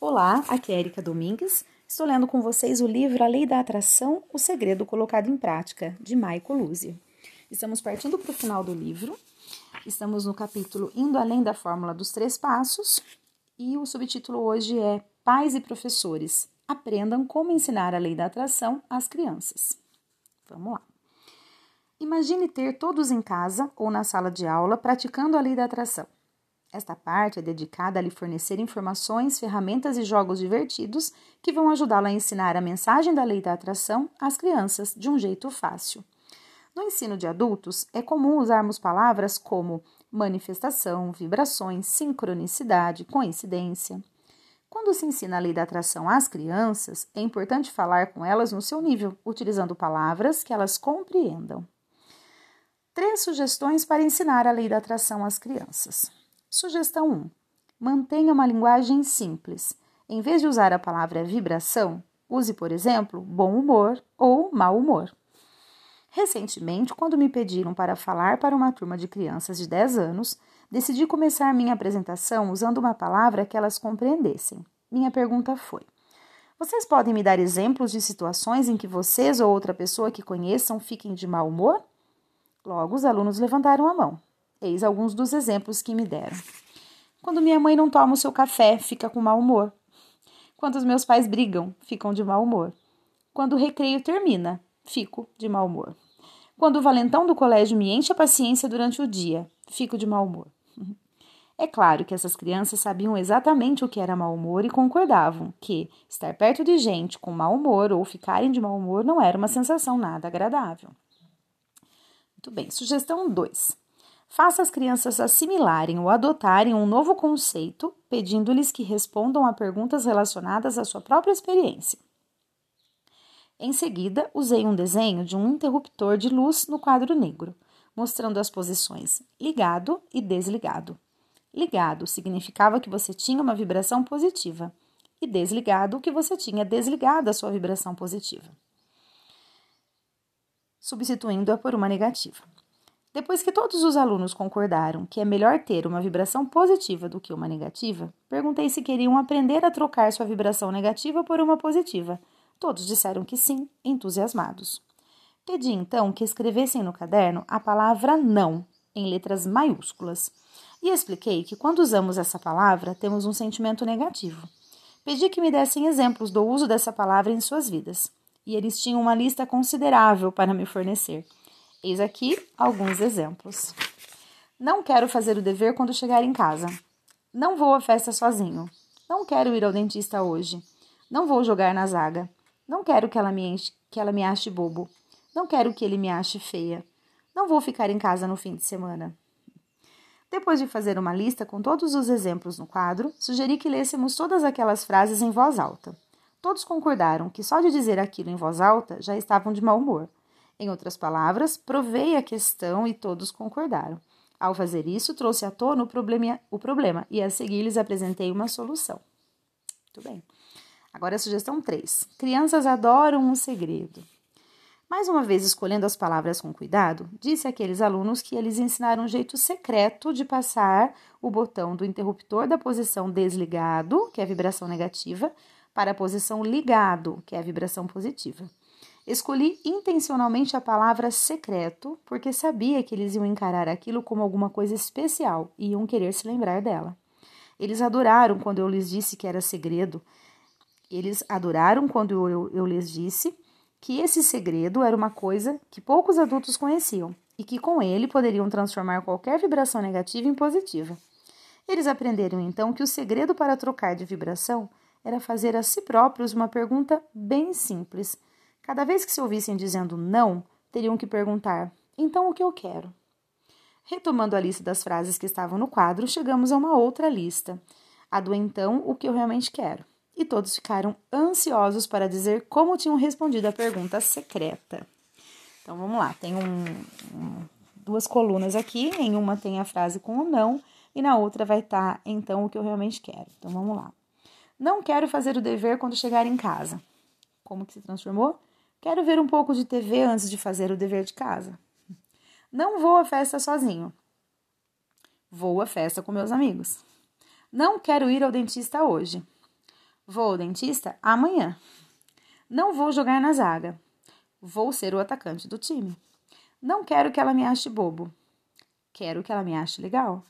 Olá, aqui é Erika Domingues. Estou lendo com vocês o livro A Lei da Atração, o Segredo Colocado em Prática, de Michael Luzzi. Estamos partindo para o final do livro. Estamos no capítulo Indo Além da Fórmula dos Três Passos e o subtítulo hoje é Pais e Professores. Aprendam como ensinar a lei da atração às crianças. Vamos lá. Imagine ter todos em casa ou na sala de aula praticando a lei da atração. Esta parte é dedicada a lhe fornecer informações, ferramentas e jogos divertidos que vão ajudá-lo a ensinar a mensagem da lei da atração às crianças de um jeito fácil. No ensino de adultos, é comum usarmos palavras como manifestação, vibrações, sincronicidade, coincidência. Quando se ensina a lei da atração às crianças, é importante falar com elas no seu nível, utilizando palavras que elas compreendam. Três sugestões para ensinar a lei da atração às crianças. Sugestão 1. Mantenha uma linguagem simples. Em vez de usar a palavra vibração, use, por exemplo, bom humor ou mau humor. Recentemente, quando me pediram para falar para uma turma de crianças de 10 anos, decidi começar minha apresentação usando uma palavra que elas compreendessem. Minha pergunta foi: Vocês podem me dar exemplos de situações em que vocês ou outra pessoa que conheçam fiquem de mau humor? Logo, os alunos levantaram a mão. Eis alguns dos exemplos que me deram. Quando minha mãe não toma o seu café, fica com mau humor. Quando os meus pais brigam, ficam de mau humor. Quando o recreio termina, fico de mau humor. Quando o valentão do colégio me enche a paciência durante o dia, fico de mau humor. É claro que essas crianças sabiam exatamente o que era mau humor e concordavam que estar perto de gente com mau humor ou ficarem de mau humor não era uma sensação nada agradável. Muito bem, sugestão 2. Faça as crianças assimilarem ou adotarem um novo conceito, pedindo-lhes que respondam a perguntas relacionadas à sua própria experiência. Em seguida, usei um desenho de um interruptor de luz no quadro negro, mostrando as posições ligado e desligado. Ligado significava que você tinha uma vibração positiva, e desligado que você tinha desligado a sua vibração positiva, substituindo-a por uma negativa. Depois que todos os alunos concordaram que é melhor ter uma vibração positiva do que uma negativa, perguntei se queriam aprender a trocar sua vibração negativa por uma positiva. Todos disseram que sim, entusiasmados. Pedi então que escrevessem no caderno a palavra não, em letras maiúsculas, e expliquei que quando usamos essa palavra temos um sentimento negativo. Pedi que me dessem exemplos do uso dessa palavra em suas vidas, e eles tinham uma lista considerável para me fornecer. Eis aqui alguns exemplos. Não quero fazer o dever quando chegar em casa. Não vou à festa sozinho. Não quero ir ao dentista hoje. Não vou jogar na zaga. Não quero que ela me, enche, que ela me ache bobo. Não quero que ele me ache feia. Não vou ficar em casa no fim de semana. Depois de fazer uma lista com todos os exemplos no quadro, sugeri que lêssemos todas aquelas frases em voz alta. Todos concordaram que só de dizer aquilo em voz alta já estavam de mau humor. Em outras palavras, provei a questão e todos concordaram. Ao fazer isso, trouxe à tona o problema, o problema e a seguir lhes apresentei uma solução. Muito bem. Agora a sugestão 3. Crianças adoram um segredo. Mais uma vez, escolhendo as palavras com cuidado, disse àqueles alunos que eles ensinaram um jeito secreto de passar o botão do interruptor da posição desligado, que é a vibração negativa, para a posição ligado, que é a vibração positiva. Escolhi intencionalmente a palavra secreto porque sabia que eles iam encarar aquilo como alguma coisa especial e iam querer se lembrar dela. Eles adoraram quando eu lhes disse que era segredo. Eles adoraram quando eu, eu lhes disse que esse segredo era uma coisa que poucos adultos conheciam e que com ele poderiam transformar qualquer vibração negativa em positiva. Eles aprenderam então que o segredo para trocar de vibração era fazer a si próprios uma pergunta bem simples Cada vez que se ouvissem dizendo não, teriam que perguntar: então o que eu quero? Retomando a lista das frases que estavam no quadro, chegamos a uma outra lista, a do então o que eu realmente quero. E todos ficaram ansiosos para dizer como tinham respondido a pergunta secreta. Então vamos lá, tem um, um, duas colunas aqui, em uma tem a frase com o não e na outra vai estar então o que eu realmente quero. Então vamos lá. Não quero fazer o dever quando chegar em casa. Como que se transformou? Quero ver um pouco de TV antes de fazer o dever de casa. Não vou à festa sozinho. Vou à festa com meus amigos. Não quero ir ao dentista hoje. Vou ao dentista amanhã. Não vou jogar na zaga. Vou ser o atacante do time. Não quero que ela me ache bobo. Quero que ela me ache legal.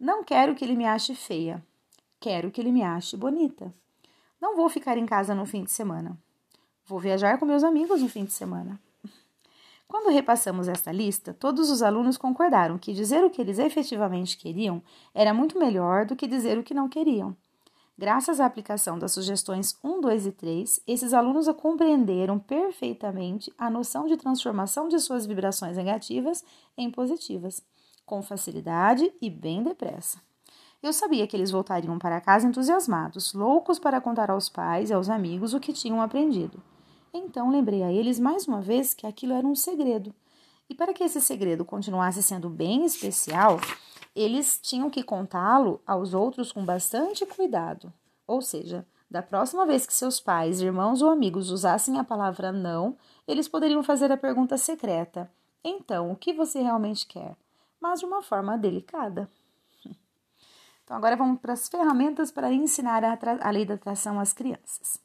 Não quero que ele me ache feia. Quero que ele me ache bonita. Não vou ficar em casa no fim de semana. Vou viajar com meus amigos no fim de semana. Quando repassamos esta lista, todos os alunos concordaram que dizer o que eles efetivamente queriam era muito melhor do que dizer o que não queriam. Graças à aplicação das sugestões 1, 2 e 3, esses alunos compreenderam perfeitamente a noção de transformação de suas vibrações negativas em positivas, com facilidade e bem depressa. Eu sabia que eles voltariam para casa entusiasmados, loucos para contar aos pais e aos amigos o que tinham aprendido. Então lembrei a eles mais uma vez que aquilo era um segredo. E para que esse segredo continuasse sendo bem especial, eles tinham que contá-lo aos outros com bastante cuidado. Ou seja, da próxima vez que seus pais, irmãos ou amigos usassem a palavra não, eles poderiam fazer a pergunta secreta: Então, o que você realmente quer? Mas de uma forma delicada. Então, agora vamos para as ferramentas para ensinar a, a lei da atração às crianças.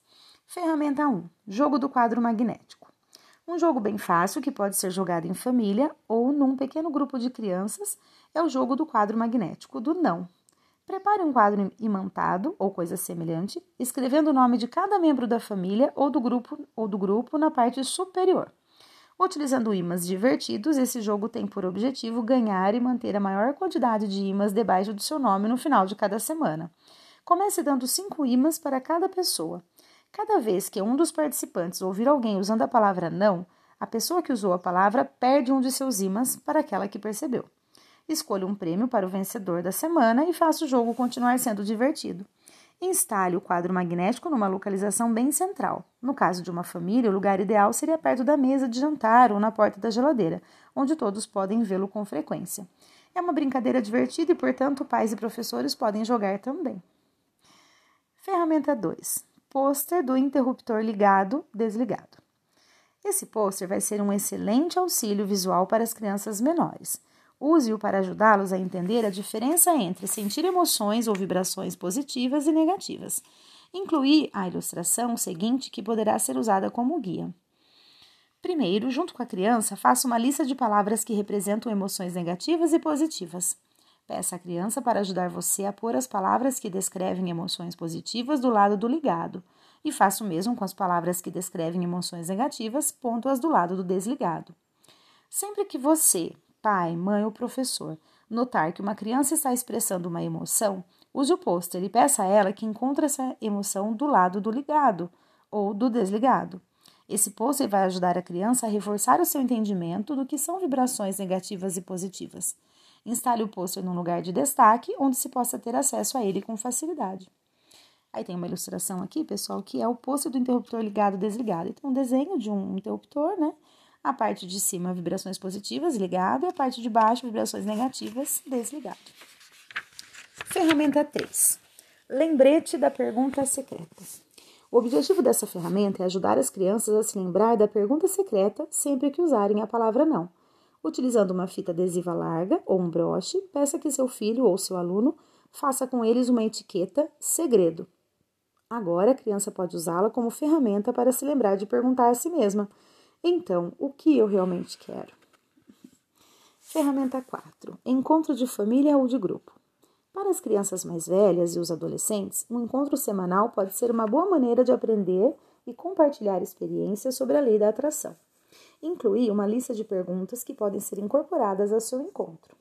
Ferramenta 1: Jogo do quadro magnético. Um jogo bem fácil que pode ser jogado em família ou num pequeno grupo de crianças é o jogo do quadro magnético do não. Prepare um quadro imantado ou coisa semelhante, escrevendo o nome de cada membro da família ou do grupo ou do grupo na parte superior. Utilizando ímãs divertidos, esse jogo tem por objetivo ganhar e manter a maior quantidade de ímãs debaixo do seu nome no final de cada semana. Comece dando cinco ímãs para cada pessoa. Cada vez que um dos participantes ouvir alguém usando a palavra não, a pessoa que usou a palavra perde um de seus ímãs para aquela que percebeu. Escolha um prêmio para o vencedor da semana e faça o jogo continuar sendo divertido. Instale o quadro magnético numa localização bem central. No caso de uma família, o lugar ideal seria perto da mesa de jantar ou na porta da geladeira, onde todos podem vê-lo com frequência. É uma brincadeira divertida e, portanto, pais e professores podem jogar também. Ferramenta 2 pôster do interruptor ligado, desligado. Esse pôster vai ser um excelente auxílio visual para as crianças menores. Use-o para ajudá-los a entender a diferença entre sentir emoções ou vibrações positivas e negativas. Incluir a ilustração seguinte que poderá ser usada como guia. Primeiro, junto com a criança, faça uma lista de palavras que representam emoções negativas e positivas. Peça à criança para ajudar você a pôr as palavras que descrevem emoções positivas do lado do ligado, e faça o mesmo com as palavras que descrevem emoções negativas, ponto-as do lado do desligado. Sempre que você, pai, mãe ou professor, notar que uma criança está expressando uma emoção, use o pôster e peça a ela que encontre essa emoção do lado do ligado ou do desligado. Esse pôster vai ajudar a criança a reforçar o seu entendimento do que são vibrações negativas e positivas. Instale o pôster num lugar de destaque onde se possa ter acesso a ele com facilidade. Aí tem uma ilustração aqui, pessoal, que é o pôster do interruptor ligado desligado. Então, um desenho de um interruptor, né? A parte de cima, vibrações positivas, ligado, e a parte de baixo, vibrações negativas, desligado. Ferramenta 3. Lembrete da pergunta secreta. O objetivo dessa ferramenta é ajudar as crianças a se lembrar da pergunta secreta sempre que usarem a palavra não. Utilizando uma fita adesiva larga ou um broche, peça que seu filho ou seu aluno faça com eles uma etiqueta segredo. Agora a criança pode usá-la como ferramenta para se lembrar de perguntar a si mesma: então, o que eu realmente quero? Ferramenta 4: Encontro de família ou de grupo. Para as crianças mais velhas e os adolescentes, um encontro semanal pode ser uma boa maneira de aprender e compartilhar experiências sobre a lei da atração. Incluir uma lista de perguntas que podem ser incorporadas ao seu encontro.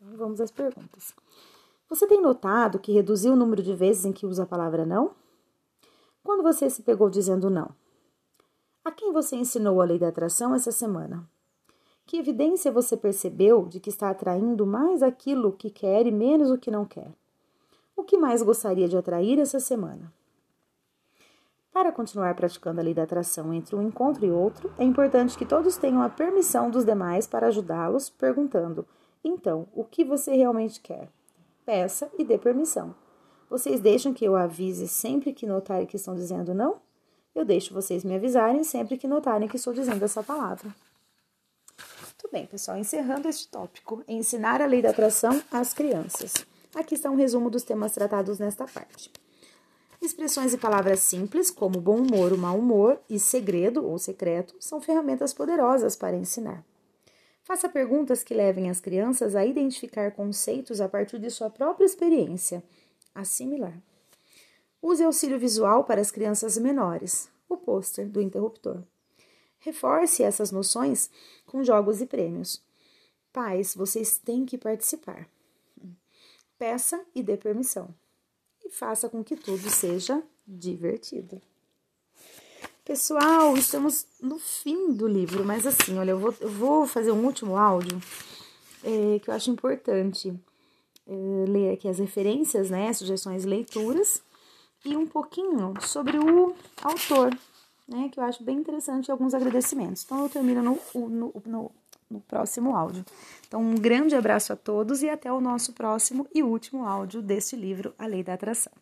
Então, vamos às perguntas. Você tem notado que reduziu o número de vezes em que usa a palavra não? Quando você se pegou dizendo não? A quem você ensinou a lei da atração essa semana? Que evidência você percebeu de que está atraindo mais aquilo que quer e menos o que não quer? O que mais gostaria de atrair essa semana? Para continuar praticando a lei da atração entre um encontro e outro, é importante que todos tenham a permissão dos demais para ajudá-los, perguntando: então, o que você realmente quer? Peça e dê permissão. Vocês deixam que eu avise sempre que notarem que estão dizendo não? Eu deixo vocês me avisarem sempre que notarem que estou dizendo essa palavra. Muito bem, pessoal, encerrando este tópico, ensinar a lei da atração às crianças. Aqui está um resumo dos temas tratados nesta parte. Expressões e palavras simples, como bom humor, mau humor e segredo ou secreto, são ferramentas poderosas para ensinar. Faça perguntas que levem as crianças a identificar conceitos a partir de sua própria experiência. Assimilar. Use auxílio visual para as crianças menores, o pôster do interruptor. Reforce essas noções com jogos e prêmios. Pais, vocês têm que participar. Peça e dê permissão faça com que tudo seja divertido. Pessoal, estamos no fim do livro, mas assim, olha, eu vou, eu vou fazer um último áudio é, que eu acho importante é, ler aqui as referências, né, sugestões leituras e um pouquinho sobre o autor, né, que eu acho bem interessante e alguns agradecimentos. Então eu termino no, no, no, no próximo áudio. Então um grande abraço a todos e até o nosso próximo e último áudio deste livro, A Lei da Atração.